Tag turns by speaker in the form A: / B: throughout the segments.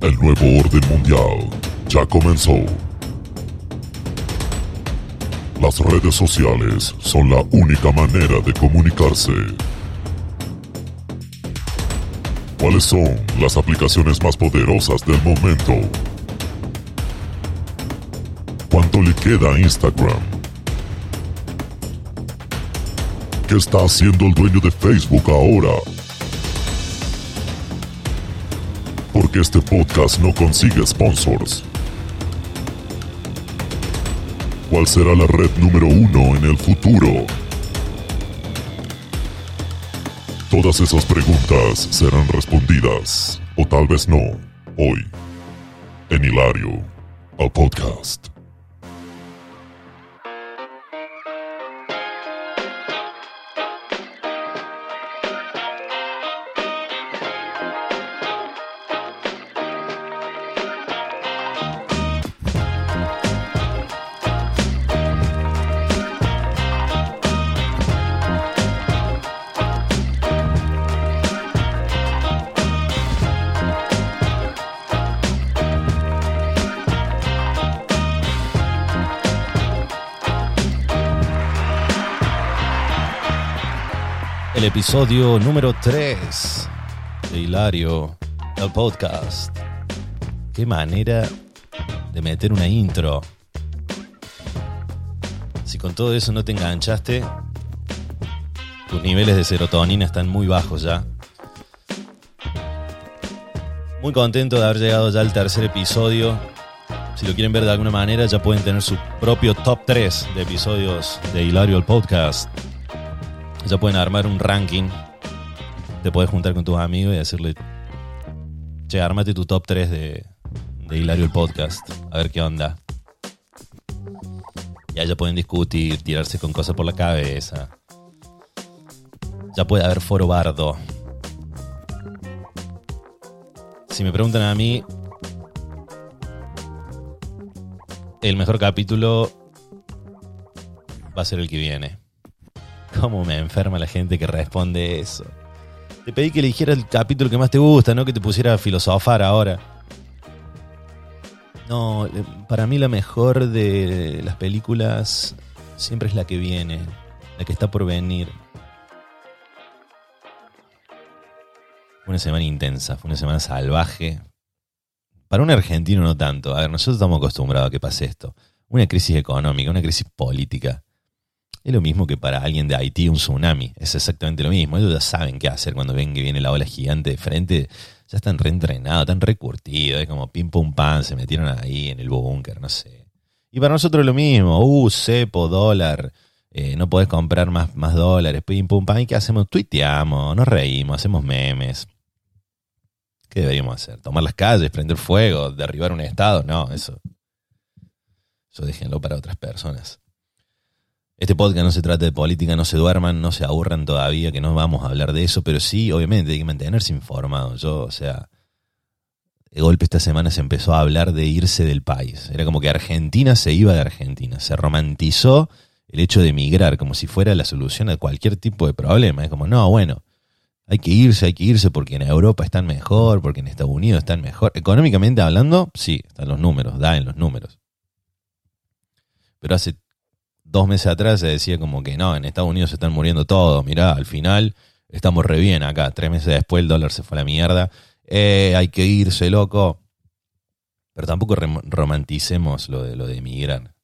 A: El nuevo orden mundial ya comenzó. Las redes sociales son la única manera de comunicarse. ¿Cuáles son las aplicaciones más poderosas del momento? ¿Cuánto le queda a Instagram? ¿Qué está haciendo el dueño de Facebook ahora? Este podcast no consigue sponsors. ¿Cuál será la red número uno en el futuro? Todas esas preguntas serán respondidas, o tal vez no, hoy, en Hilario, el podcast.
B: El episodio número 3 de Hilario, el podcast. Qué manera de meter una intro. Si con todo eso no te enganchaste, tus niveles de serotonina están muy bajos ya. Muy contento de haber llegado ya al tercer episodio. Si lo quieren ver de alguna manera, ya pueden tener su propio top 3 de episodios de Hilario el podcast. Ya pueden armar un ranking. Te puedes juntar con tus amigos y decirle, che, armate tu top 3 de, de Hilario el podcast. A ver qué onda. Ya ya pueden discutir, tirarse con cosas por la cabeza. Ya puede haber foro bardo. Si me preguntan a mí, el mejor capítulo va a ser el que viene. ¿Cómo me enferma la gente que responde eso? Te pedí que eligiera el capítulo que más te gusta, no que te pusiera a filosofar ahora. No, para mí la mejor de las películas siempre es la que viene, la que está por venir. Fue una semana intensa, fue una semana salvaje. Para un argentino no tanto. A ver, nosotros estamos acostumbrados a que pase esto. Una crisis económica, una crisis política. Es lo mismo que para alguien de Haití un tsunami. Es exactamente lo mismo. Ellos ya saben qué hacer cuando ven que viene la ola gigante de frente. Ya están reentrenados, están recurtidos. Es como pim pum pam, se metieron ahí en el búnker, no sé. Y para nosotros lo mismo. Uh, cepo, dólar. eh, no podés comprar más, más dólares. Pim pum pam. ¿Y qué hacemos? Tuiteamos, nos reímos, hacemos memes. ¿Qué deberíamos hacer? ¿Tomar las calles, prender fuego, derribar un estado? No, eso. Eso déjenlo para otras personas. Este podcast no se trata de política, no se duerman, no se aburran todavía, que no vamos a hablar de eso, pero sí, obviamente, hay que mantenerse informado. Yo, o sea, de golpe esta semana se empezó a hablar de irse del país. Era como que Argentina se iba de Argentina. Se romantizó el hecho de emigrar como si fuera la solución a cualquier tipo de problema. Es como, no, bueno, hay que irse, hay que irse porque en Europa están mejor, porque en Estados Unidos están mejor. Económicamente hablando, sí, están los números, da en los números. Pero hace dos meses atrás se decía como que no, en Estados Unidos se están muriendo todos, mirá, al final estamos re bien acá, tres meses después el dólar se fue a la mierda, eh, hay que irse, loco. Pero tampoco romanticemos lo de, lo de emigrar.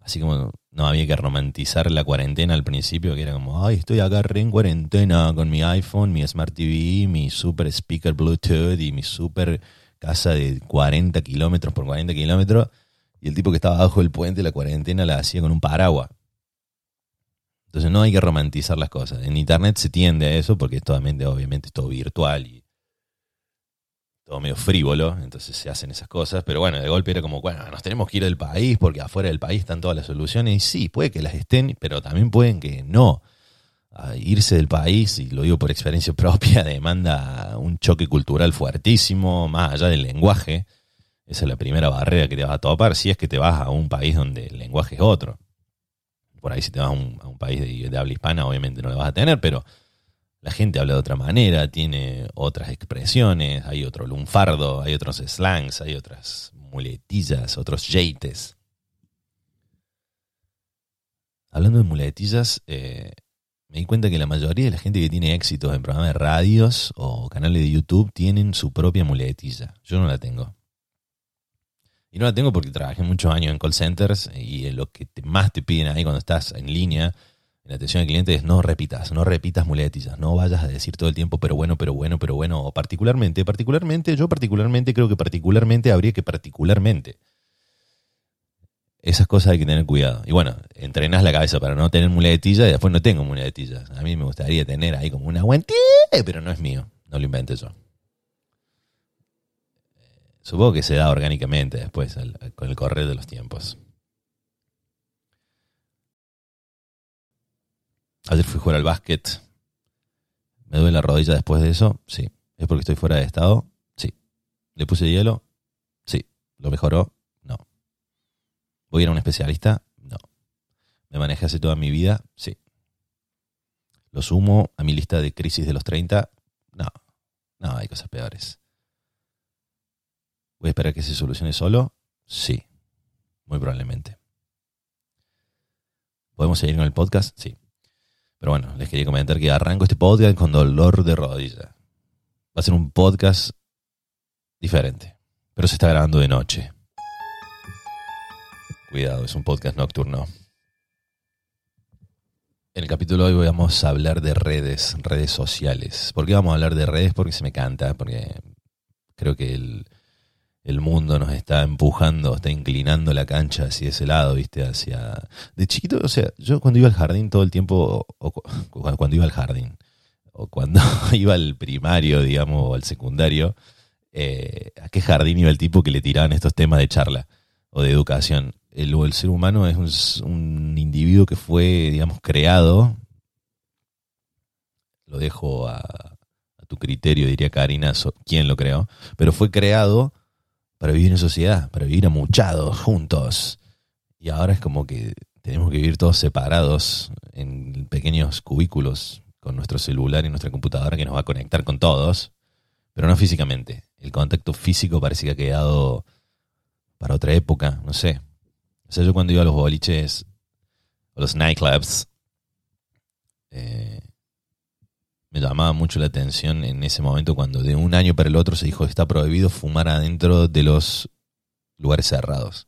B: Así como no había que romantizar la cuarentena al principio, que era como, ay, estoy acá re en cuarentena con mi iPhone, mi Smart TV, mi super speaker Bluetooth y mi super casa de 40 kilómetros por 40 kilómetros. El tipo que estaba abajo del puente, la cuarentena la hacía con un paraguas. Entonces no hay que romantizar las cosas. En internet se tiende a eso porque es totalmente, obviamente, es todo virtual y todo medio frívolo, entonces se hacen esas cosas. Pero bueno, de golpe era como, bueno, nos tenemos que ir del país porque afuera del país están todas las soluciones. Y sí, puede que las estén, pero también pueden que no. Irse del país, y lo digo por experiencia propia, demanda un choque cultural fuertísimo, más allá del lenguaje. Esa es la primera barrera que te vas a topar si es que te vas a un país donde el lenguaje es otro. Por ahí si te vas a un, país de, habla hispana, obviamente no lo vas a tener, pero La gente habla de otra manera, tiene otras expresiones, hay otro lunfardo, hay otros slangs, hay otras muletillas, otros yates. Hablando de muletillas, eh, me di cuenta que la mayoría de la gente que tiene éxitos en programas de radios o canales de YouTube tienen su propia muletilla. Yo no la tengo. Y no la tengo porque trabajé muchos años en call centers y lo que más te piden ahí cuando estás en línea en atención al cliente es no repitas, no repitas muletillas, no vayas a decir todo el tiempo, pero bueno, pero bueno, pero bueno, o particularmente, particularmente, yo particularmente creo que particularmente habría que particularmente. Esas cosas hay que tener cuidado. Y bueno, entrenas la cabeza para no tener muletillas y después no tengo muletillas. A mí me gustaría tener ahí como una guantí, pero no es mío, no lo inventé yo. Supongo que se da orgánicamente después, con el correr de los tiempos. Ayer fui a jugar al básquet. ¿Me duele la rodilla después de eso? Sí. ¿Es porque estoy fuera de estado? Sí. ¿Le puse hielo? Sí. ¿Lo mejoró? No. ¿Voy a ir a un especialista? No. ¿Me manejé hace toda mi vida? Sí. ¿Lo sumo a mi lista de crisis de los 30? No. No, hay cosas peores. ¿Voy a esperar que se solucione solo? Sí. Muy probablemente. ¿Podemos seguir con el podcast? Sí. Pero bueno, les quería comentar que arranco este podcast con dolor de rodilla. Va a ser un podcast diferente, pero se está grabando de noche. Cuidado, es un podcast nocturno. En el capítulo de hoy vamos a hablar de redes, redes sociales. ¿Por qué vamos a hablar de redes? Porque se me canta, porque creo que el, el mundo nos está empujando, está inclinando la cancha hacia ese lado, ¿viste? Hacia... De chiquito, o sea, yo cuando iba al jardín todo el tiempo, o cuando iba al jardín, o cuando iba al primario, digamos, o al secundario, eh, ¿a qué jardín iba el tipo que le tiraban estos temas de charla o de educación? El, el ser humano es un, individuo que fue, digamos, creado, lo dejo a, tu criterio, diría Karina, quién lo creó, pero fue creado para vivir en sociedad, para vivir amuchados, juntos. Y ahora es como que tenemos que vivir todos separados en pequeños cubículos con nuestro celular y nuestra computadora que nos va a conectar con todos, pero no físicamente. El contacto físico parece que ha quedado para otra época, no sé. O sea, yo cuando iba a los boliches o los nightclubs, eh, me llamaba mucho la atención en ese momento cuando de un año para el otro se dijo está prohibido fumar adentro de los lugares cerrados.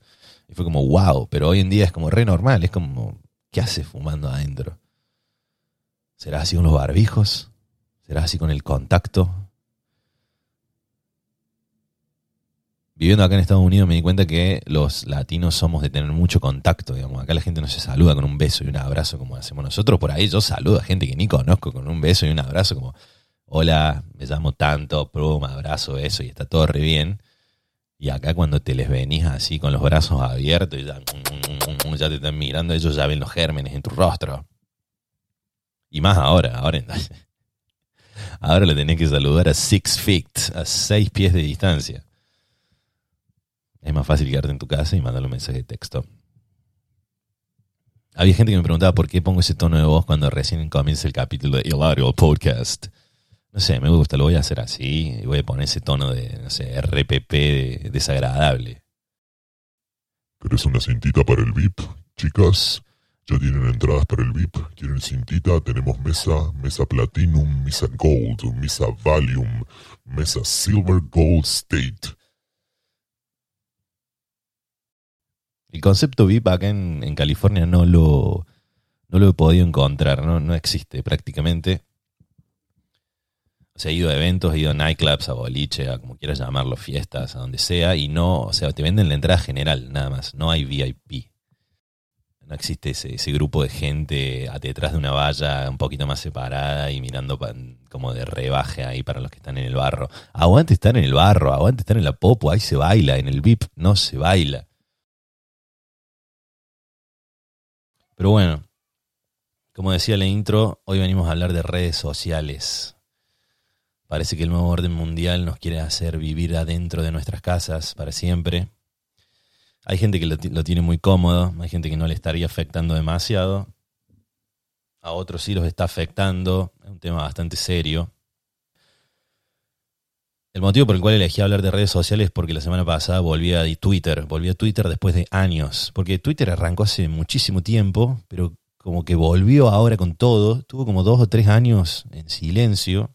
B: Y fue como, wow, pero hoy en día es como re normal, es como, ¿qué hace fumando adentro? ¿Será así con los barbijos? ¿Será así con el contacto? Viviendo acá en Estados Unidos me di cuenta que los latinos somos de tener mucho contacto, digamos. Acá la gente no se saluda con un beso y un abrazo como hacemos nosotros. Por ahí yo saludo a gente que ni conozco con un beso y un abrazo como, hola, me llamo tanto, un abrazo, eso, y está todo re bien. Y acá cuando te les venís así con los brazos abiertos y ya, ya te están mirando, ellos ya ven los gérmenes en tu rostro. Y más ahora, ahora, ahora le tenés que saludar a six feet, a seis pies de distancia. Es más fácil quedarte en tu casa y mandarle un mensaje de texto. Había gente que me preguntaba por qué pongo ese tono de voz cuando recién comienza el capítulo de Hilario Podcast. No sé, me gusta, lo voy a hacer así y voy a poner ese tono de, no sé, RPP desagradable.
A: ¿Querés una cintita para el VIP, chicas? Ya tienen entradas para el VIP. ¿Quieren cintita? Tenemos mesa, mesa Platinum, mesa Gold, mesa Valium, mesa Silver Gold State.
B: El concepto VIP acá en, California no lo, no lo he podido encontrar, no, no existe prácticamente. O sea, he ido a eventos, he ido a nightclubs, a boliche, a como quieras llamarlo, fiestas, a donde sea, y no, o sea, te venden la entrada general, nada más, no hay VIP. No existe ese, grupo de gente detrás de una valla un poquito más separada y mirando como de rebaje ahí para los que están en el barro. Aguante estar en el barro, aguante estar en la popo, ahí se baila, en el VIP no se baila. Pero bueno, como decía la intro, hoy venimos a hablar de redes sociales. Parece que el nuevo orden mundial nos quiere hacer vivir adentro de nuestras casas para siempre. Hay gente que lo, tiene muy cómodo, hay gente que no le estaría afectando demasiado. a otros sí los está afectando. Es un tema bastante serio. El motivo por el cual elegí hablar de redes sociales es porque la semana pasada volví a Twitter. Volví a Twitter después de años. Porque Twitter arrancó hace muchísimo tiempo, pero como que volvió ahora con todo. Tuvo como dos o tres años en silencio.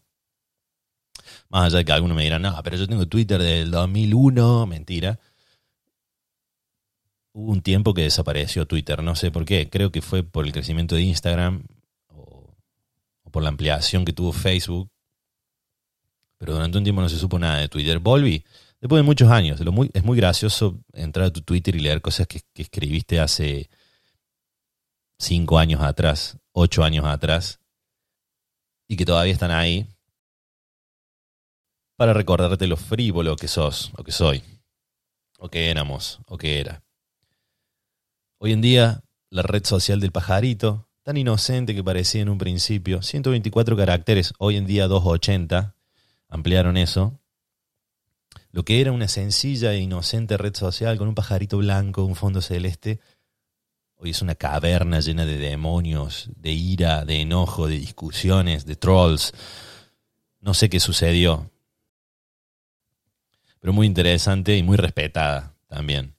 B: Más allá de que algunos me dirán, no, pero yo tengo Twitter del 2001. Mentira. Hubo un tiempo que desapareció Twitter. No sé por qué. Creo que fue por el crecimiento de Instagram o, o por la ampliación que tuvo Facebook pero durante un tiempo no se supo nada de Twitter. Volví, después de muchos años. es muy gracioso entrar a tu Twitter y leer cosas que, escribiste hace cinco años atrás, ocho años atrás, y que todavía están ahí para recordarte lo frívolo que sos, o que soy, o que éramos, o que era. Hoy en día, la red social del pajarito, tan inocente que parecía en un principio, 124 caracteres, hoy en día 280, ampliaron eso. Lo que era una sencilla e inocente red social con un pajarito blanco, un fondo celeste, hoy es una caverna llena de demonios, de ira, de enojo, de discusiones, de trolls. No sé qué sucedió, pero muy interesante y muy respetada también.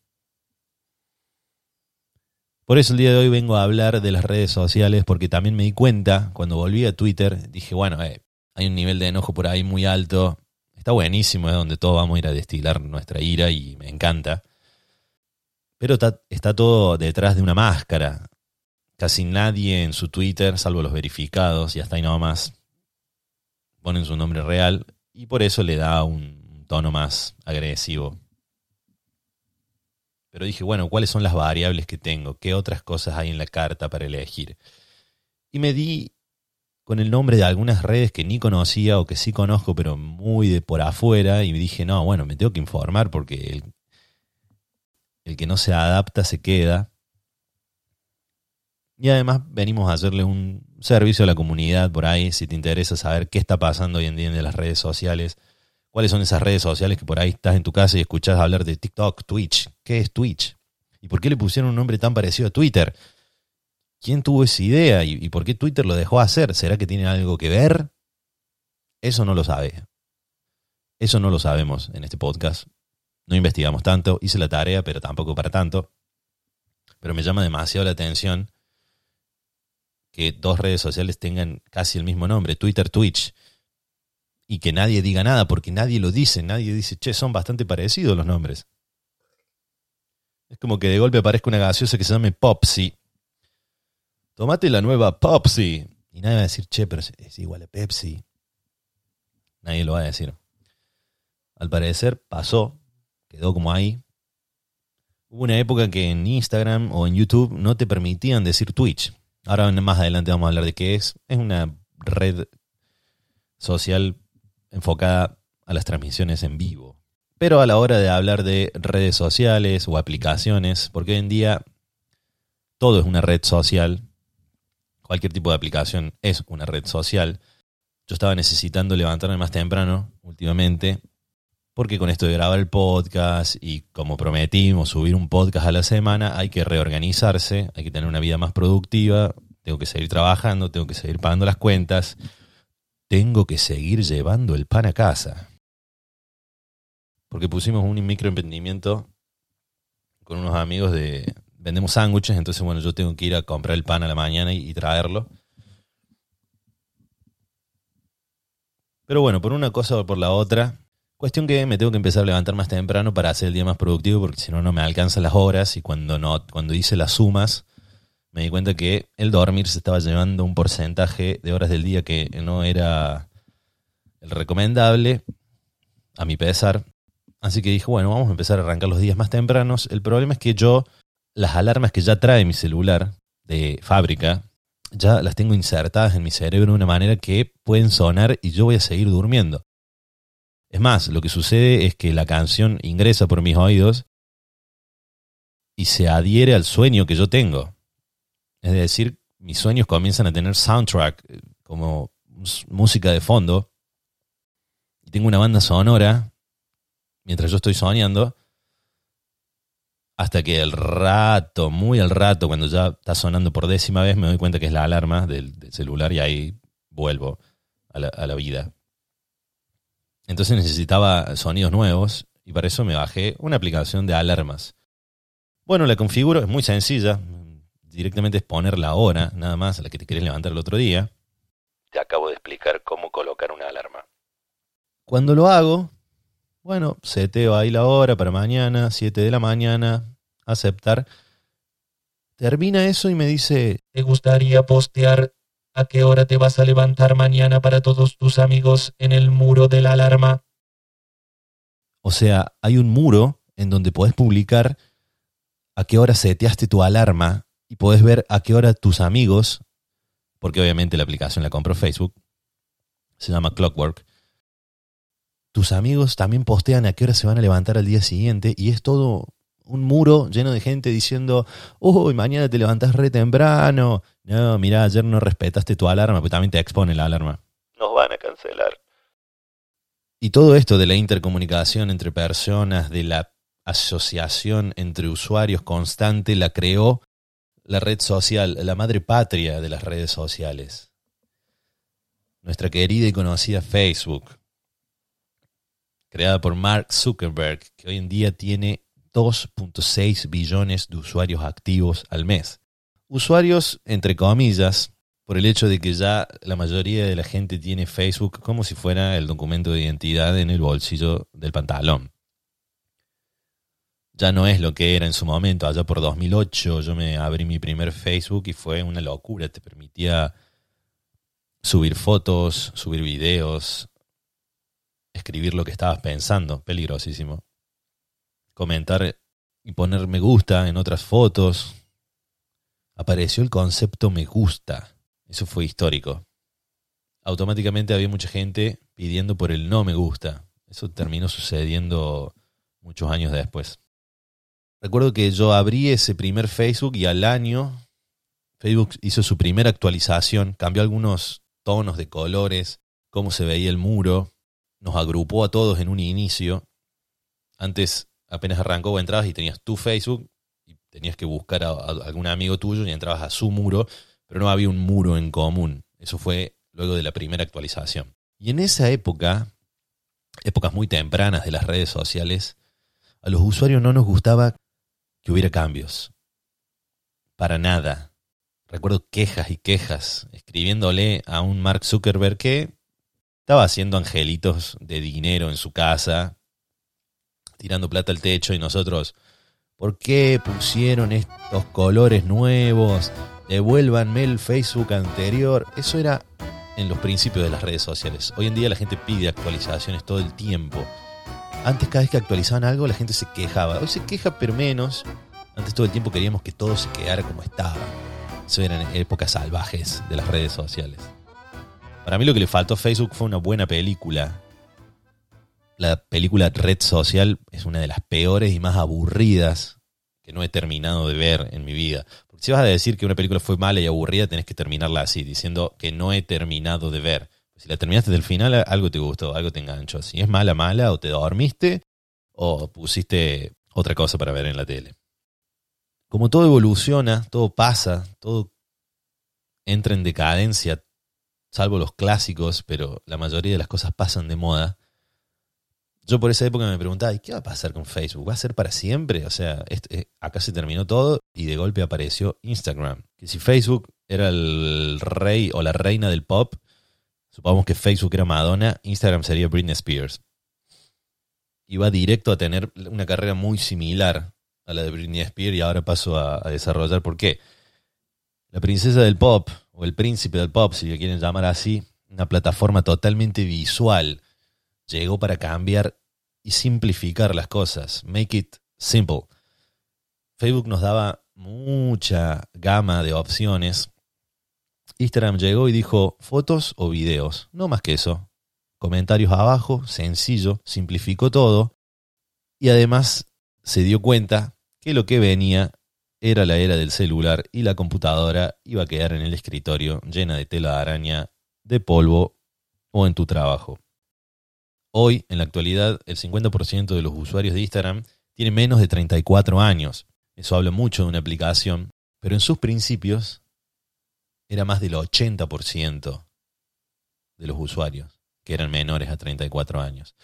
B: Por eso el día de hoy vengo a hablar de las redes sociales porque también me di cuenta, cuando volví a Twitter, dije, bueno, eh, hay un nivel de enojo por ahí muy alto. Está buenísimo, es donde todos vamos a ir a destilar nuestra ira y me encanta. Pero está, todo detrás de una máscara. Casi nadie en su Twitter, salvo los verificados, y hasta ahí nada más, ponen su nombre real y por eso le da un tono más agresivo. Pero dije, bueno, ¿cuáles son las variables que tengo? ¿Qué otras cosas hay en la carta para elegir? Y me di con el nombre de algunas redes que ni conocía o que sí conozco, pero muy de por afuera, y me dije, no, bueno, me tengo que informar porque el, que no se adapta se queda. Y además venimos a hacerle un servicio a la comunidad por ahí, si te interesa saber qué está pasando hoy en día en las redes sociales, cuáles son esas redes sociales que por ahí estás en tu casa y escuchas hablar de TikTok, Twitch. ¿Qué es Twitch? ¿Y por qué le pusieron un nombre tan parecido a Twitter? ¿Quién tuvo esa idea y, por qué Twitter lo dejó hacer? ¿Será que tiene algo que ver? Eso no lo sabe. Eso no lo sabemos en este podcast. No investigamos tanto, hice la tarea, pero tampoco para tanto. Pero me llama demasiado la atención que dos redes sociales tengan casi el mismo nombre, Twitter, Twitch, y que nadie diga nada, porque nadie lo dice, nadie dice, che, son bastante parecidos los nombres. Es como que de golpe aparezca una gaseosa que se llame Popsy tomate la nueva Pepsi. Y nadie va a decir, che, pero es igual a Pepsi. Nadie lo va a decir. Al parecer pasó, quedó como ahí. Hubo una época que en Instagram o en YouTube no te permitían decir Twitch. Ahora más adelante vamos a hablar de qué es. Es una red social enfocada a las transmisiones en vivo. Pero a la hora de hablar de redes sociales o aplicaciones, porque hoy en día todo es una red social, cualquier tipo de aplicación es una red social. Yo estaba necesitando levantarme más temprano últimamente, porque con esto de grabar el podcast y como prometimos subir un podcast a la semana, hay que reorganizarse, hay que tener una vida más productiva, tengo que seguir trabajando, tengo que seguir pagando las cuentas, tengo que seguir llevando el pan a casa. Porque pusimos un microemprendimiento con unos amigos de, vendemos sándwiches, entonces bueno, yo tengo que ir a comprar el pan a la mañana y, traerlo. Pero bueno, por una cosa o por la otra, cuestión que me tengo que empezar a levantar más temprano para hacer el día más productivo, porque si no, no me alcanzan las horas y cuando, no, cuando hice las sumas, me di cuenta que el dormir se estaba llevando un porcentaje de horas del día que no era el recomendable, a mi pesar. Así que dije, bueno, vamos a empezar a arrancar los días más tempranos. El problema es que yo las alarmas que ya trae mi celular de fábrica, ya las tengo insertadas en mi cerebro de una manera que pueden sonar y yo voy a seguir durmiendo. Es más, lo que sucede es que la canción ingresa por mis oídos y se adhiere al sueño que yo tengo. Es decir, mis sueños comienzan a tener soundtrack, eh, como música de fondo. Y tengo una banda sonora mientras yo estoy soñando Hasta que el rato, muy al rato, cuando ya está sonando por décima vez, me doy cuenta que es la alarma del, celular y ahí vuelvo a la, a la vida. Entonces necesitaba sonidos nuevos y para eso me bajé una aplicación de alarmas. Bueno, la configuro, es muy sencilla. Directamente es poner la hora, nada más, a la que te querés levantar el otro día. Te acabo de explicar cómo colocar una alarma. Cuando lo hago, bueno, seteo ahí la hora para mañana, 7 de la mañana, aceptar. Termina eso y me dice,
C: ¿te gustaría postear a qué hora te vas a levantar mañana para todos tus amigos en el muro de la alarma?
B: O sea, hay un muro en donde podés publicar a qué hora seteaste tu alarma y podés ver a qué hora tus amigos, porque obviamente la aplicación la compró Facebook, se llama Clockwork, tus amigos también postean a qué hora se van a levantar al día siguiente y es todo un muro lleno de gente diciendo, uy, mañana te levantás re temprano. No, mira, ayer no respetaste tu alarma, pero también te expone la alarma. Nos van a cancelar. Y todo esto de la intercomunicación entre personas, de la asociación entre usuarios constante, la creó la red social, la madre patria de las redes sociales. Nuestra querida y conocida Facebook creada por Mark Zuckerberg, que hoy en día tiene 2.6 billones de usuarios activos al mes. Usuarios, entre comillas, por el hecho de que ya la mayoría de la gente tiene Facebook como si fuera el documento de identidad en el bolsillo del pantalón. Ya no es lo que era en su momento, allá por 2008 yo me abrí mi primer Facebook y fue una locura, te permitía subir fotos, subir videos, escribir lo que estabas pensando, peligrosísimo. Comentar y poner me gusta en otras fotos. Apareció el concepto me gusta. Eso fue histórico. Automáticamente había mucha gente pidiendo por el no me gusta. Eso terminó sucediendo muchos años después. Recuerdo que yo abrí ese primer Facebook y al año Facebook hizo su primera actualización, cambió algunos tonos de colores, cómo se veía el muro, nos agrupó a todos en un inicio. Antes apenas arrancó, entrabas y tenías tu Facebook y tenías que buscar a, algún amigo tuyo y entrabas a su muro, pero no había un muro en común. Eso fue luego de la primera actualización. Y en esa época, épocas muy tempranas de las redes sociales, a los usuarios no nos gustaba que hubiera cambios. Para nada. Recuerdo quejas y quejas escribiéndole a un Mark Zuckerberg que estaba haciendo angelitos de dinero en su casa, tirando plata al techo y nosotros, ¿por qué pusieron estos colores nuevos? Devuélvanme el Facebook anterior. Eso era en los principios de las redes sociales. Hoy en día la gente pide actualizaciones todo el tiempo. Antes cada vez que actualizaban algo la gente se quejaba. Hoy se queja pero menos. Antes todo el tiempo queríamos que todo se quedara como estaba. Eso eran épocas salvajes de las redes sociales. Para mí lo que le faltó a Facebook fue una buena película. La película Red Social es una de las peores y más aburridas que no he terminado de ver en mi vida. Porque si vas a decir que una película fue mala y aburrida, tenés que terminarla así, diciendo que no he terminado de ver. Si la terminaste del final, algo te gustó, algo te enganchó. Si es mala, mala, o te dormiste, o pusiste otra cosa para ver en la tele. Como todo evoluciona, todo pasa, todo entra en decadencia, salvo los clásicos, pero la mayoría de las cosas pasan de moda. Yo por esa época me preguntaba, ¿y qué va a pasar con Facebook? ¿Va a ser para siempre? O sea, este, acá se terminó todo y de golpe apareció Instagram. Que si Facebook era el rey o la reina del pop, supongamos que Facebook era Madonna, Instagram sería Britney Spears. Va directo a tener una carrera muy similar a la de Britney Spears y ahora paso a, a desarrollar por qué. La princesa del pop o el príncipe del pop, si le quieren llamar así, una plataforma totalmente visual, llegó para cambiar y simplificar las cosas. Make it simple. Facebook nos daba mucha gama de opciones. Instagram llegó y dijo fotos o videos, no más que eso. Comentarios abajo, sencillo, simplificó todo y además se dio cuenta que lo que venía era la era del celular y la computadora iba a quedar en el escritorio llena de tela de araña, de polvo o en tu trabajo. Hoy, en la actualidad, el 50% de los usuarios de Instagram tiene menos de 34 años. Eso habla mucho de una aplicación, pero en sus principios era más del 80% de los usuarios que eran menores a 34 años.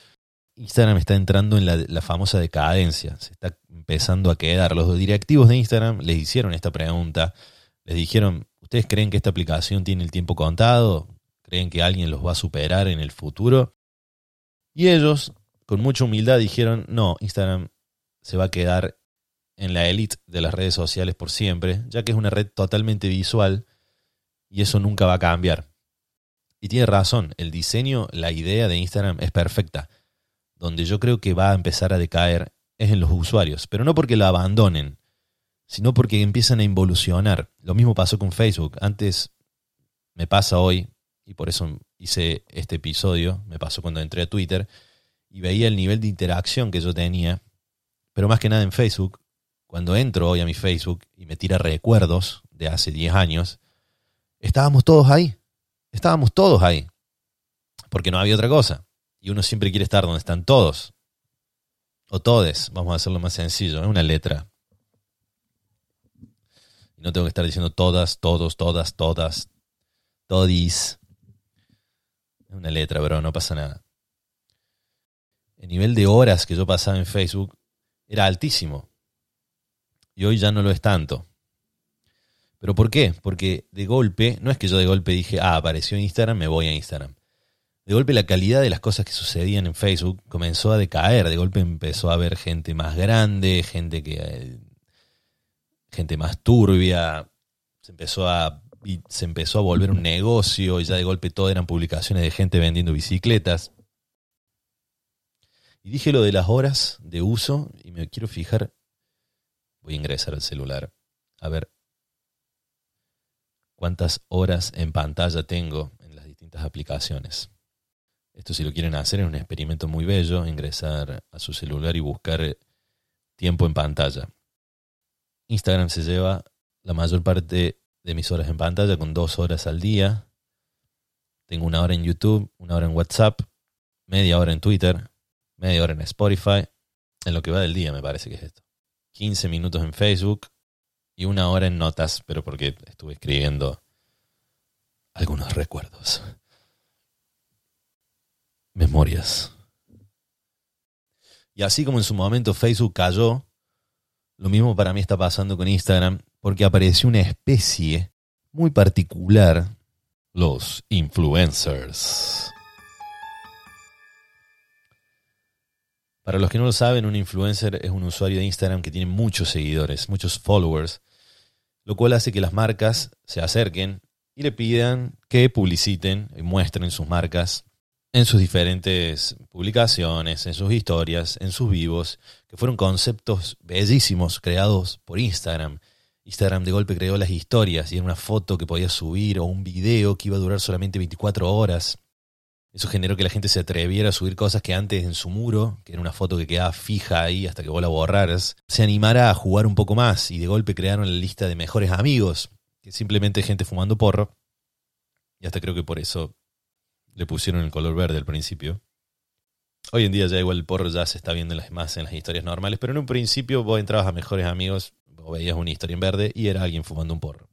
B: Instagram está entrando en la, famosa decadencia, se está empezando a quedar. Los directivos de Instagram les hicieron esta pregunta, les dijeron, ¿ustedes creen que esta aplicación tiene el tiempo contado? ¿Creen que alguien los va a superar en el futuro? Y ellos, con mucha humildad, dijeron, no, Instagram se va a quedar en la élite de las redes sociales por siempre, ya que es una red totalmente visual y eso nunca va a cambiar. Y tiene razón, el diseño, la idea de Instagram es perfecta. Donde yo creo que va a empezar a decaer es en los usuarios, pero no porque la abandonen, sino porque empiezan a involucionar. Lo mismo pasó con Facebook. Antes me pasa hoy, y por eso hice este episodio, me pasó cuando entré a Twitter, y veía el nivel de interacción que yo tenía, pero más que nada en Facebook. Cuando entro hoy a mi Facebook y me tira recuerdos de hace 10 años, estábamos todos ahí. Estábamos todos ahí. Porque no había otra cosa. Y uno siempre quiere estar donde están todos. O todes. Vamos a hacerlo más sencillo. Es una letra. Y no tengo que estar diciendo todas, todos, todas, todas, todis. Es una letra, bro. No pasa nada. El nivel de horas que yo pasaba en Facebook era altísimo. Y hoy ya no lo es tanto. ¿Pero por qué? Porque de golpe, no es que yo de golpe dije, ah, apareció Instagram, me voy a Instagram. De golpe la calidad de las cosas que sucedían en Facebook comenzó a decaer. De golpe empezó a haber gente más grande, gente que. Eh, gente más turbia. Se empezó a. se empezó a volver un negocio y ya de golpe todo eran publicaciones de gente vendiendo bicicletas. Y dije lo de las horas de uso y me quiero fijar. Voy a ingresar al celular. A ver cuántas horas en pantalla tengo en las distintas aplicaciones. Esto si lo quieren hacer es un experimento muy bello, ingresar a su celular y buscar tiempo en pantalla. Instagram se lleva la mayor parte de mis horas en pantalla con dos horas al día. Tengo una hora en YouTube, una hora en WhatsApp, media hora en Twitter, media hora en Spotify. En lo que va del día me parece que es esto. 15 minutos en Facebook, y una hora en notas, pero porque estuve escribiendo algunos recuerdos. Memorias. Y así como en su momento Facebook cayó, lo mismo para mí está pasando con Instagram, porque apareció una especie muy particular, los influencers. Para los que no lo saben, un influencer es un usuario de Instagram que tiene muchos seguidores, muchos followers, lo cual hace que las marcas se acerquen y le pidan que publiciten y muestren sus marcas en sus diferentes publicaciones, en sus historias, en sus vivos, que fueron conceptos bellísimos creados por Instagram. Instagram de golpe creó las historias y era una foto que podía subir o un video que iba a durar solamente 24 horas. Eso generó que la gente se atreviera a subir cosas que antes en su muro, que era una foto que quedaba fija ahí hasta que vos la borraras, se animara a jugar un poco más y de golpe crearon la lista de mejores amigos, que simplemente gente fumando porro. Y hasta creo que por eso le pusieron el color verde al principio. Hoy en día ya igual el porro ya se está viendo más en las historias normales, pero en un principio vos entrabas a mejores amigos, o veías una historia en verde y era alguien fumando un porro.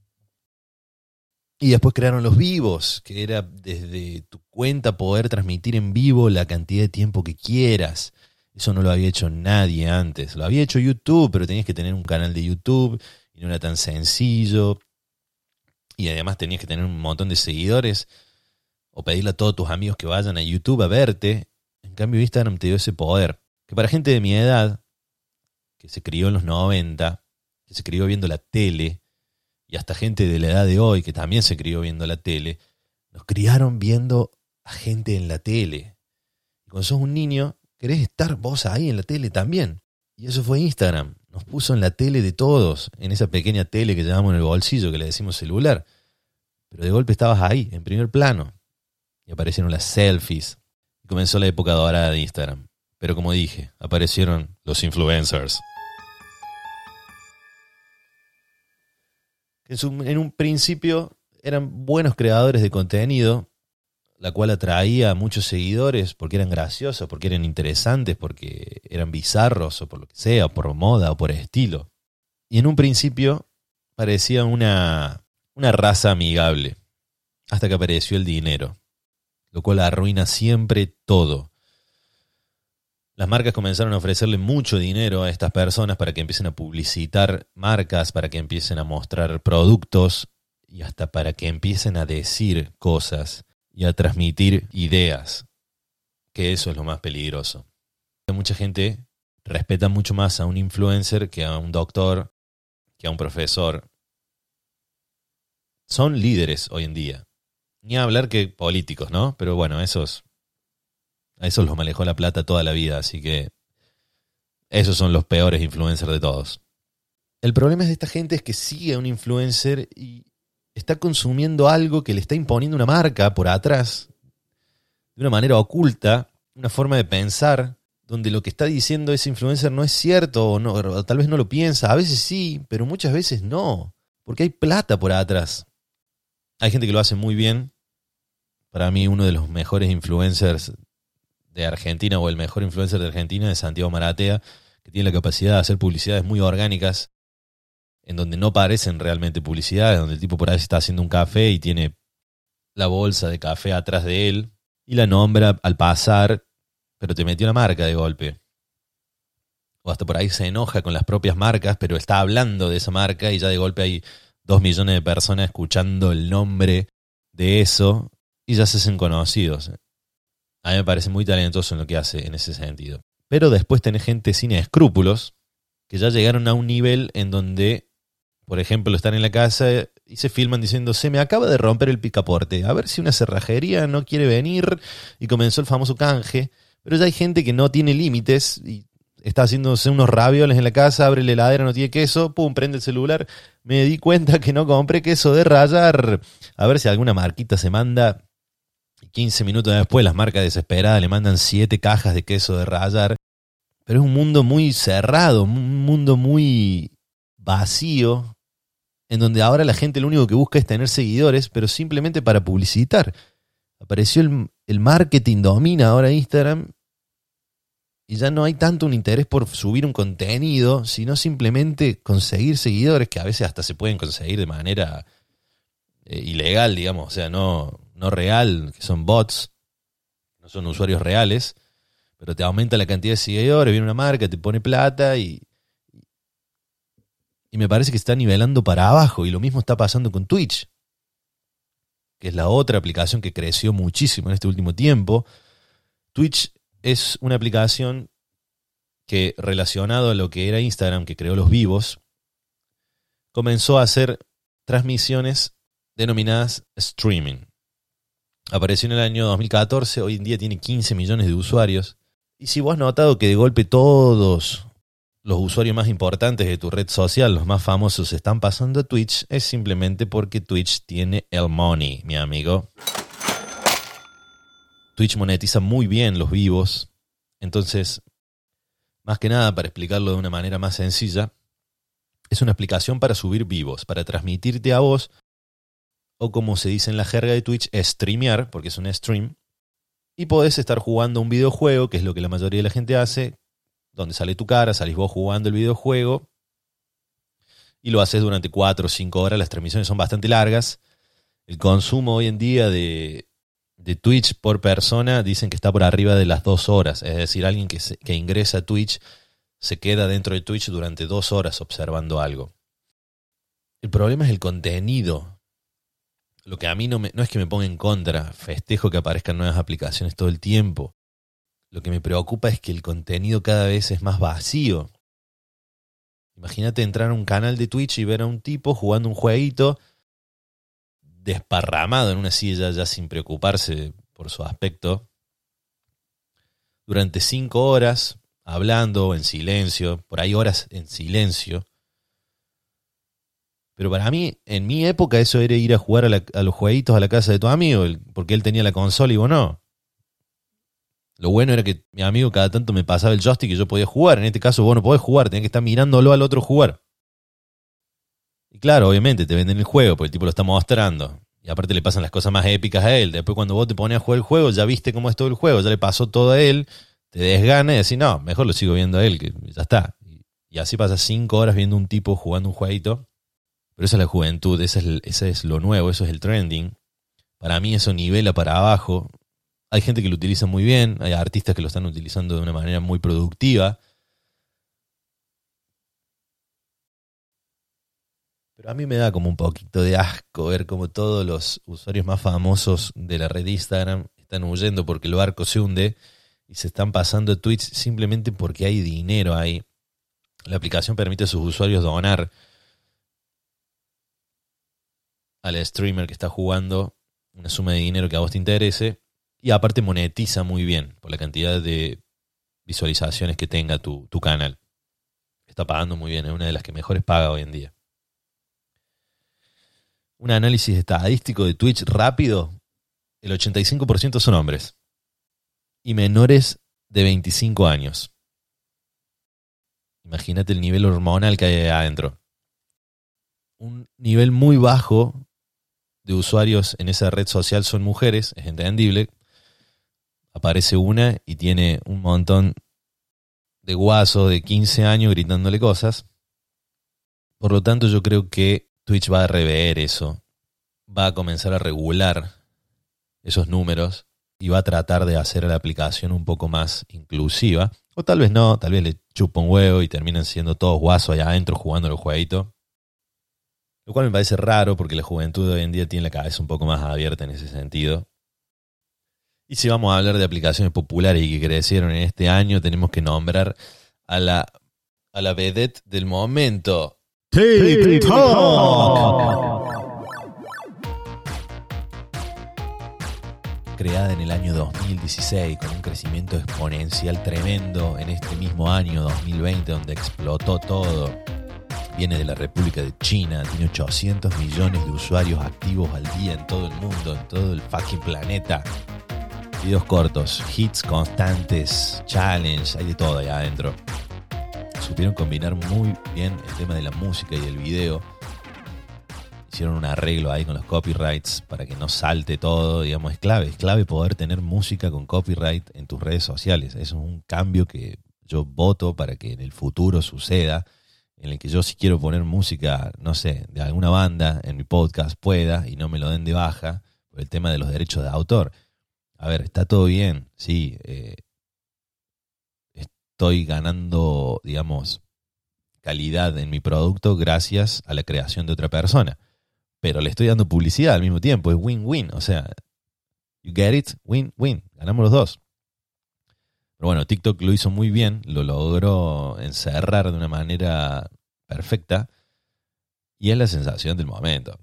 B: Y después crearon los vivos, que era desde tu cuenta poder transmitir en vivo la cantidad de tiempo que quieras. Eso no lo había hecho nadie antes. Lo había hecho YouTube, pero tenías que tener un canal de YouTube y no era tan sencillo. Y además tenías que tener un montón de seguidores o pedirle a todos tus amigos que vayan a YouTube a verte. En cambio, Instagram te dio ese poder. Que para gente de mi edad, que se crió en los 90, que se crió viendo la tele, y hasta gente de la edad de hoy que también se crió viendo la tele, nos criaron viendo a gente en la tele. Y cuando sos un niño, querés estar vos ahí en la tele también. Y eso fue Instagram. Nos puso en la tele de todos, en esa pequeña tele que llevamos en el bolsillo, que le decimos celular. Pero de golpe estabas ahí, en primer plano. Y aparecieron las selfies. Y comenzó la época dorada de Instagram. Pero como dije, aparecieron los influencers. en, un principio eran buenos creadores de contenido, la cual atraía a muchos seguidores porque eran graciosos, porque eran interesantes, porque eran bizarros o por lo que sea, por moda o por estilo. Y en un principio parecía una, una raza amigable, hasta que apareció el dinero, lo cual arruina siempre todo. Las marcas comenzaron a ofrecerle mucho dinero a estas personas para que empiecen a publicitar marcas, para que empiecen a mostrar productos y hasta para que empiecen a decir cosas y a transmitir ideas, que eso es lo más peligroso. Mucha gente respeta mucho más a un influencer que a un doctor, que a un profesor. Son líderes hoy en día. Ni hablar que políticos, ¿no? Pero bueno, esos a esos los manejó la plata toda la vida, así que esos son los peores influencers de todos. El problema de esta gente es que sigue a un influencer y está consumiendo algo que le está imponiendo una marca por atrás, de una manera oculta, una forma de pensar, donde lo que está diciendo ese influencer no es cierto o, no, o tal vez no lo piensa, a veces sí, pero muchas veces no, porque hay plata por atrás. Hay gente que lo hace muy bien. Para mí uno de los mejores influencers de Argentina o el mejor influencer de Argentina es Santiago Maratea, que tiene la capacidad de hacer publicidades muy orgánicas, en donde no parecen realmente publicidades, donde el tipo por ahí está haciendo un café y tiene la bolsa de café atrás de él y la nombra al pasar, pero te metió la marca de golpe. O hasta por ahí se enoja con las propias marcas, pero está hablando de esa marca y ya de golpe hay dos millones de personas escuchando el nombre de eso y ya se hacen conocidos. A mí me parece muy talentoso en lo que hace en ese sentido. Pero después tenés gente sin escrúpulos que ya llegaron a un nivel en donde, por ejemplo, están en la casa y se filman diciendo, se me acaba de romper el picaporte, a ver si una cerrajería no quiere venir y comenzó el famoso canje. Pero ya hay gente que no tiene límites y está haciéndose unos ravioles en la casa, abre la heladera, no tiene queso, pum, prende el celular. Me di cuenta que no compré queso de rayar. A ver si alguna marquita se manda 15 minutos después las marcas desesperadas le mandan 7 cajas de queso de rayar. Pero es un mundo muy cerrado, un mundo muy vacío, en donde ahora la gente lo único que busca es tener seguidores, pero simplemente para publicitar. Apareció el, el marketing, domina ahora Instagram, y ya no hay tanto un interés por subir un contenido, sino simplemente conseguir seguidores, que a veces hasta se pueden conseguir de manera eh, ilegal, digamos, o sea, no, no real, que son bots, no son usuarios reales, pero te aumenta la cantidad de seguidores, viene una marca, te pone plata y, y me parece que está nivelando para abajo y lo mismo está pasando con Twitch, que es la otra aplicación que creció muchísimo en este último tiempo. Twitch es una aplicación que relacionado a lo que era Instagram, que creó los vivos, comenzó a hacer transmisiones denominadas streaming. Apareció en el año 2014, hoy en día tiene 15 millones de usuarios. Y si vos has notado que de golpe todos los usuarios más importantes de tu red social, los más famosos, están pasando a Twitch, es simplemente porque Twitch tiene el money, mi amigo. Twitch monetiza muy bien los vivos. Entonces, más que nada, para explicarlo de una manera más sencilla, es una explicación para subir vivos, para transmitirte a vos o como se dice en la jerga de Twitch, streamear, porque es un stream, y podés estar jugando un videojuego, que es lo que la mayoría de la gente hace, donde sale tu cara, salís vos jugando el videojuego, y lo haces durante 4 o 5 horas, las transmisiones son bastante largas. El consumo hoy en día de, de Twitch por persona dicen que está por arriba de las 2 horas, es decir, alguien que, que ingresa a Twitch se queda dentro de Twitch durante 2 horas observando algo. El problema es el contenido lo que a mí no, me, no es que me ponga en contra, festejo que aparezcan nuevas aplicaciones todo el tiempo. Lo que me preocupa es que el contenido cada vez es más vacío. Imagínate entrar a un canal de Twitch y ver a un tipo jugando un jueguito desparramado en una silla ya sin preocuparse por su aspecto, durante cinco horas, hablando en silencio, por ahí horas en silencio, pero para mí, en mi época, eso era ir a jugar a, los jueguitos a la casa de tu amigo, porque él tenía la consola y vos no. Lo bueno era que mi amigo cada tanto me pasaba el joystick y yo podía jugar. En este caso vos no podés jugar, tenés que estar mirándolo al otro jugar. Y claro, obviamente te venden el juego porque el tipo lo está mostrando. Y aparte le pasan las cosas más épicas a él. Después cuando vos te pones a jugar el juego, ya viste cómo es todo el juego, ya le pasó todo a él, te desgana y decís, no, mejor lo sigo viendo a él, que ya está. Y así pasas cinco horas viendo un tipo jugando un jueguito. Pero esa es la juventud, ese es, es lo nuevo, eso es el trending. Para mí eso nivela para abajo. Hay gente que lo utiliza muy bien, hay artistas que lo están utilizando de una manera muy productiva. Pero a mí me da como un poquito de asco ver como todos los usuarios más famosos de la red Instagram están huyendo porque el barco se hunde y se están pasando tweets simplemente porque hay dinero ahí. La aplicación permite a sus usuarios donar al streamer que está jugando una suma de dinero que a vos te interese y aparte monetiza muy bien por la cantidad de visualizaciones que tenga tu, tu canal. Está pagando muy bien, es una de las que mejores paga hoy en día. Un análisis estadístico de Twitch rápido, el 85% son hombres y menores de 25 años. Imagínate el nivel hormonal que hay adentro. Un nivel muy bajo de usuarios en esa red social son mujeres, es entendible. Aparece una y tiene un montón de guasos de 15 años gritándole cosas. Por lo tanto, yo creo que Twitch va a rever eso. Va a comenzar a regular esos números y va a tratar de hacer la aplicación un poco más inclusiva. O tal vez no, tal vez le chupa un huevo y terminan siendo todos guasos allá adentro jugando el jueguito. Lo cual me parece raro porque la juventud de hoy en día tiene la cabeza un poco más abierta en ese sentido. Y si vamos a hablar de aplicaciones populares y que crecieron en este año, tenemos que nombrar a la, a la vedette del momento. TikTok. creada en el año 2016 con un crecimiento exponencial tremendo en este mismo año 2020 donde explotó todo. Viene de la República de China, tiene 800 millones de usuarios activos al día en todo el mundo, en todo el fucking planeta. Videos cortos, hits constantes, challenge, hay de todo allá adentro. Supieron combinar muy bien el tema de la música y el video hicieron un arreglo ahí con los copyrights para que no salte todo, digamos, es clave, es clave poder tener música con copyright en tus redes sociales. Eso es un cambio que yo voto para que en el futuro suceda, en el que yo si quiero poner música, no sé, de alguna banda en mi podcast pueda y no me lo den de baja por el tema de los derechos de autor. A ver, está todo bien, sí, eh, estoy ganando, digamos, calidad en mi producto gracias a la creación de otra persona pero le estoy dando publicidad al mismo tiempo. Es win-win. O sea, you get it, win-win. Ganamos los dos. Pero bueno, TikTok lo hizo muy bien, lo logró encerrar de una manera perfecta y es la sensación del momento.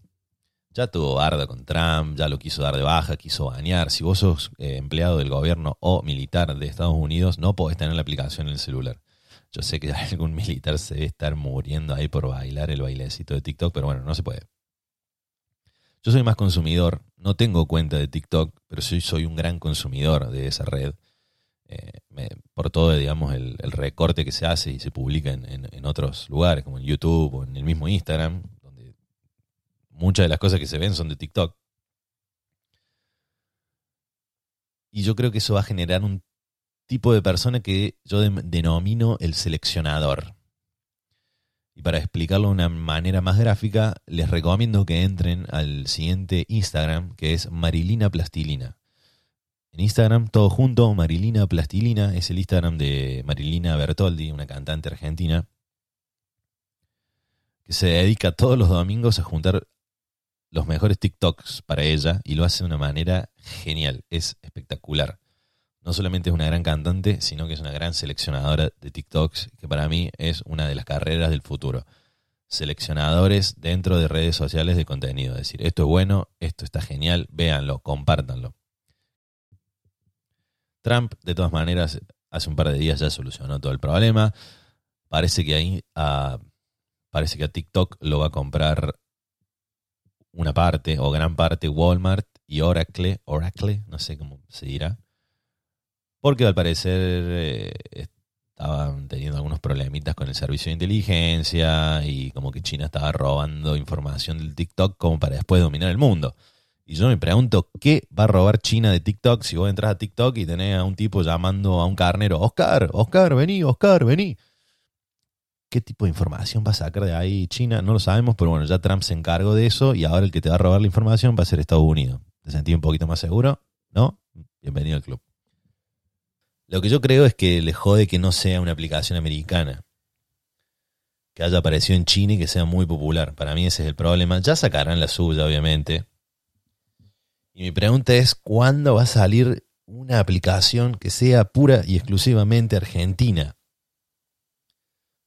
B: Ya tuvo barda con Trump, ya lo quiso dar de baja, quiso bañar. Si vos sos eh, empleado del gobierno o militar de Estados Unidos, no podés tener la aplicación en el celular. Yo sé que algún militar se debe estar muriendo ahí por bailar el bailecito de TikTok, pero bueno, no se puede. Yo soy más consumidor, no tengo cuenta de TikTok, pero soy un gran consumidor de esa red. Eh, por todo, digamos, el, recorte que se hace y se publica en, otros lugares, como en YouTube o en el mismo Instagram, muchas de las cosas que se ven son de TikTok. Y yo creo que eso va a generar un tipo de persona que yo denomino el seleccionador. Y para explicarlo de una manera más gráfica, les recomiendo que entren al siguiente Instagram, que es Marilina Plastilina. En Instagram, todo junto, Marilina Plastilina, es el Instagram de Marilina Bertoldi, una cantante argentina, que se dedica todos los domingos a juntar los mejores TikToks para ella y lo hace de una manera genial, es espectacular no solamente es una gran cantante, sino que es una gran seleccionadora de TikToks, que para mí es una de las carreras del futuro. Seleccionadores dentro de redes sociales de contenido. Es decir, esto es bueno, esto está genial, véanlo, compártanlo. Trump, de todas maneras, hace un par de días ya solucionó todo el problema. Parece que ahí a, parece que a TikTok lo va a comprar una parte o gran parte Walmart y Oracle, Oracle, no sé cómo se dirá porque al parecer eh, estaban teniendo algunos problemitas con el servicio de inteligencia y como que China estaba robando información del TikTok como para después dominar el mundo. Y yo me pregunto, ¿qué va a robar China de TikTok si vos entras a TikTok y tenés a un tipo llamando a un carnero, Oscar, Oscar, vení, Oscar, vení? ¿Qué tipo de información va a sacar de ahí China? No lo sabemos, pero bueno, ya Trump se encargó de eso y ahora el que te va a robar la información va a ser Estados Unidos. ¿Te sentís un poquito más seguro? ¿No? Bienvenido al club. Lo que yo creo es que le jode que no sea una aplicación americana. Que haya aparecido en China y que sea muy popular. Para mí ese es el problema. Ya sacarán la suya, obviamente. Y mi pregunta es, ¿cuándo va a salir una aplicación que sea pura y exclusivamente argentina?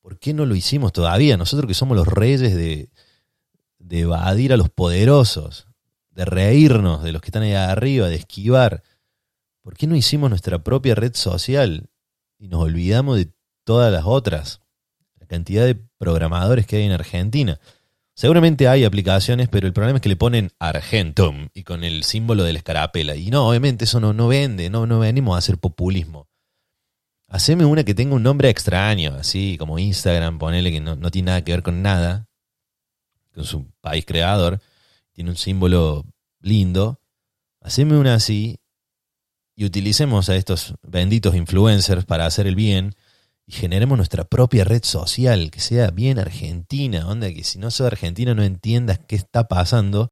B: ¿Por qué no lo hicimos todavía? Nosotros que somos los reyes de, de evadir a los poderosos, de reírnos de los que están ahí arriba, de esquivar. ¿Por qué no hicimos nuestra propia red social y nos olvidamos de todas las otras? La cantidad de programadores que hay en Argentina. Seguramente hay aplicaciones, pero el problema es que le ponen Argentum y con el símbolo de la escarapela. Y no, obviamente eso no, no vende, no, no venimos a hacer populismo. Haceme una que tenga un nombre extraño, así como Instagram, ponele que no, no tiene nada que ver con nada, con su país creador, tiene un símbolo lindo. Haceme una así y utilicemos a estos benditos influencers para hacer el bien y generemos nuestra propia red social, que sea bien argentina, onda que si no sos argentina no entiendas qué está pasando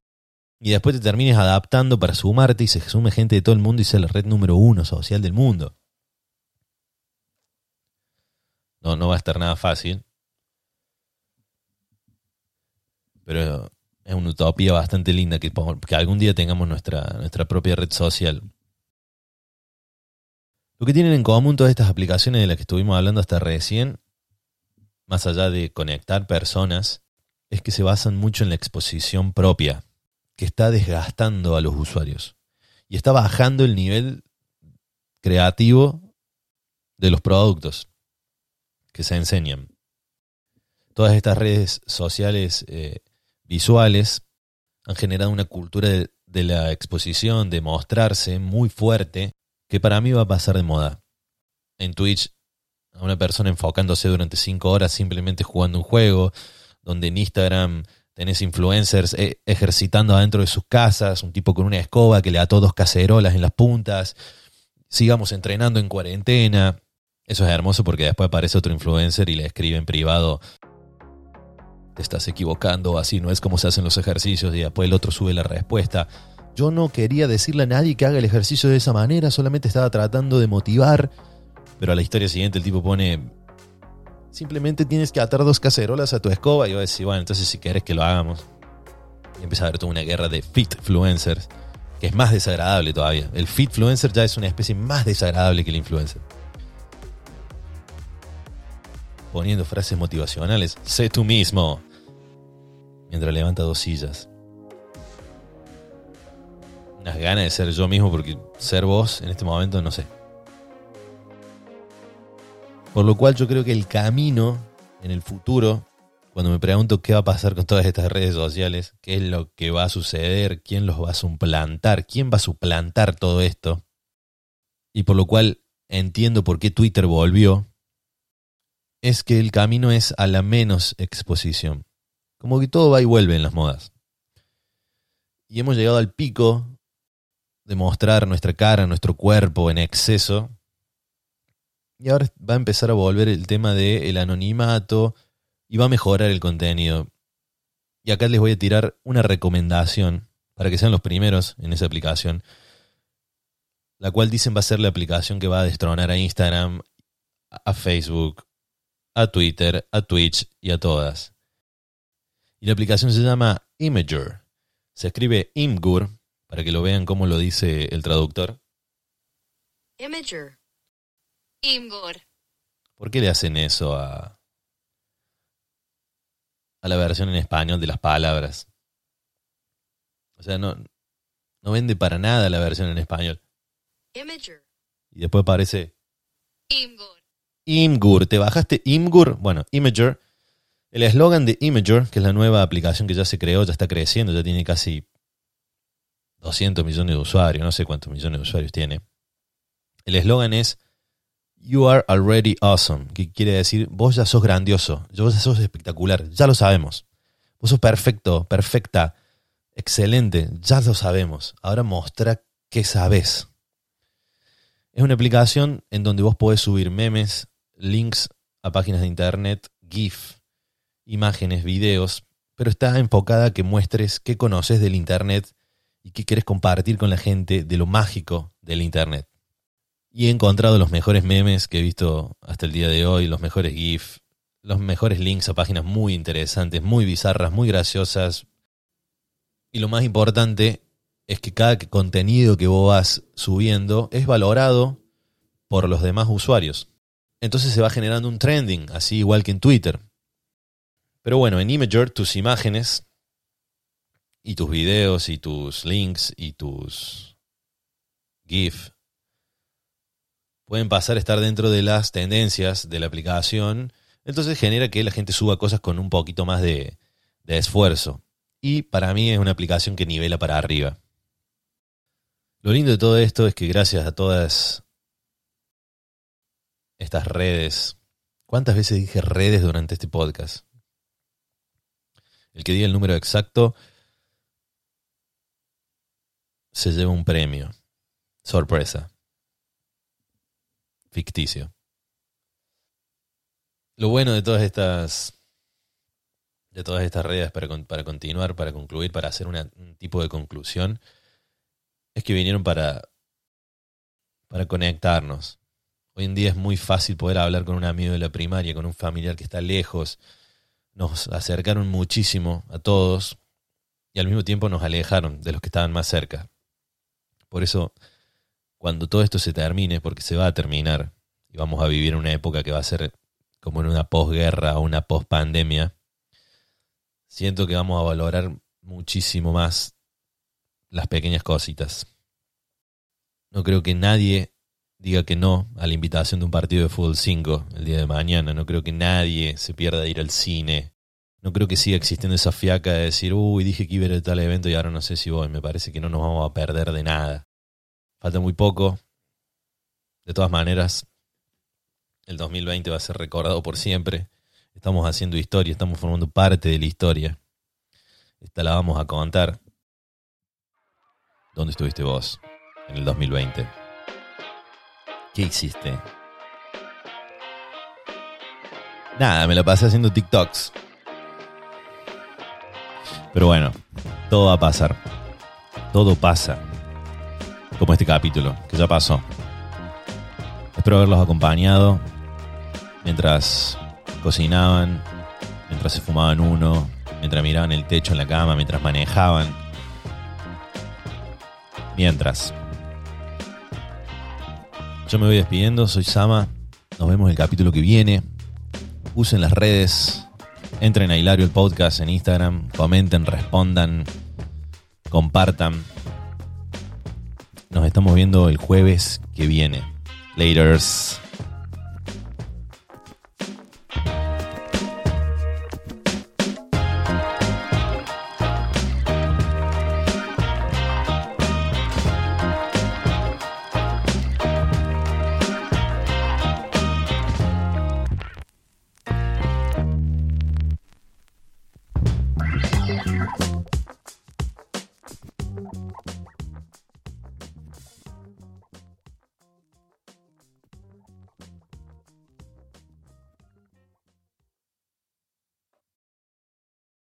B: y después te termines adaptando para sumarte y se sume gente de todo el mundo y sea la red número uno social del mundo. No, no va a estar nada fácil. Pero es una utopía bastante linda que, algún día tengamos nuestra, nuestra propia red social. Lo que tienen en común todas estas aplicaciones de las que estuvimos hablando hasta recién, más allá de conectar personas, es que se basan mucho en la exposición propia, que está desgastando a los usuarios y está bajando el nivel creativo de los productos que se enseñan. Todas estas redes sociales eh, visuales han generado una cultura de, la exposición, de mostrarse muy fuerte que para mí va a pasar de moda. En Twitch, a una persona enfocándose durante cinco horas simplemente jugando un juego, donde en Instagram tenés influencers eh, ejercitando adentro de sus casas, un tipo con una escoba que le ató dos cacerolas en las puntas, sigamos entrenando en cuarentena. Eso es hermoso porque después aparece otro influencer y le escribe en privado, te estás equivocando, así no es como se hacen los ejercicios y después el otro sube la respuesta. Yo no quería decirle a nadie que haga el ejercicio de esa manera, solamente estaba tratando de motivar. Pero a la historia siguiente el tipo pone, simplemente tienes que atar dos cacerolas a tu escoba y va a decir, bueno, entonces si quieres que lo hagamos. Y empieza a haber toda una guerra de fitfluencers, que es más desagradable todavía. El fitfluencer ya es una especie más desagradable que el influencer. Poniendo frases motivacionales, sé tú mismo, mientras levanta dos sillas. Unas ganas de ser yo mismo porque ser vos en este momento no sé. Por lo cual yo creo que el camino en el futuro, cuando me pregunto qué va a pasar con todas estas redes sociales, qué es lo que va a suceder, quién los va a suplantar, quién va a suplantar todo esto, y por lo cual entiendo por qué Twitter volvió, es que el camino es a la menos exposición. Como que todo va y vuelve en las modas. Y hemos llegado al pico de mostrar nuestra cara, nuestro cuerpo en exceso. Y ahora va a empezar a volver el tema del anonimato y va a mejorar el contenido. Y acá les voy a tirar una recomendación para que sean los primeros en esa aplicación, la cual dicen va a ser la aplicación que va a destronar a Instagram, a Facebook, a Twitter, a Twitch y a todas. Y la aplicación se llama Imager. Se escribe Imgur, para que lo vean cómo lo dice el traductor.
D: Imager. Imgur.
B: ¿Por qué le hacen eso a, a la versión en español de las palabras? O sea, no, no vende para nada la versión en español.
D: Imager.
B: Y después aparece
D: Imgur.
B: Imgur. ¿Te bajaste Imgur? Bueno, Imager. El eslogan de Imager, que es la nueva aplicación que ya se creó, ya está creciendo, ya tiene casi 200 millones de usuarios, no sé cuántos millones de usuarios tiene. El eslogan es You are already awesome, que quiere decir vos ya sos grandioso, vos ya sos espectacular, ya lo sabemos. Vos sos perfecto, perfecta, Excelente, ya lo sabemos. Ahora mostra qué sabes. Es una aplicación en donde vos podés subir memes, links a páginas de internet, GIF, imágenes, videos, pero está enfocada a que muestres qué conoces del internet y qué quieres compartir con la gente de lo mágico del internet. Y he encontrado los mejores memes que he visto hasta el día de hoy, los mejores GIF, los mejores links a páginas muy interesantes, muy bizarras, muy graciosas. Y lo más importante es que cada contenido que vos vas subiendo es valorado por los demás usuarios. Entonces se va generando un trending, así igual que en Twitter. Pero bueno, en Imager tus imágenes y tus videos y tus links y tus GIF pueden pasar a estar dentro de las tendencias de la aplicación entonces genera que la gente suba cosas con un poquito más de, esfuerzo. Y para mí es una aplicación que nivela para arriba. Lo lindo de todo esto es que gracias a todas estas redes, ¿cuántas veces dije redes durante este podcast? El que diga el número exacto se lleva un premio. Sorpresa. Ficticio. Lo bueno de todas estas de todas estas redes para, para continuar, para concluir, para hacer un tipo de conclusión, es que vinieron para, para conectarnos. Hoy en día es muy fácil poder hablar con un amigo de la primaria, con un familiar que está lejos. Nos acercaron muchísimo a todos y al mismo tiempo nos alejaron de los que estaban más cerca. Por eso, cuando todo esto se termine, porque se va a terminar, y vamos a vivir una época que va a ser como en una posguerra o una pospandemia, siento que vamos a valorar muchísimo más las pequeñas cositas. No creo que nadie diga que no a la invitación de un partido de fútbol 5 el día de mañana. No creo que nadie se pierda de ir al cine. No creo que siga existiendo esa fiaca de decir, uy, dije que iba a ir a tal evento y ahora no sé si voy. Me parece que no nos vamos a perder de nada. Falta muy poco. De todas maneras, el 2020 va a ser recordado por siempre. Estamos haciendo historia, estamos formando parte de la historia. Esta la vamos a contar. ¿Dónde estuviste vos en el 2020? ¿Qué hiciste? Nada, me la pasé haciendo TikToks. Pero bueno, todo va a pasar. Todo pasa. Como este capítulo, que ya pasó. Espero haberlos acompañado mientras cocinaban, mientras se fumaban uno, mientras miraban el techo en la cama, mientras manejaban. Mientras. Yo me voy despidiendo, soy Sama. Nos vemos el capítulo que viene. Usen las redes. Entren a Hilario el podcast en Instagram. Comenten, respondan. Compartan. Nos estamos viendo el jueves que viene. Laters.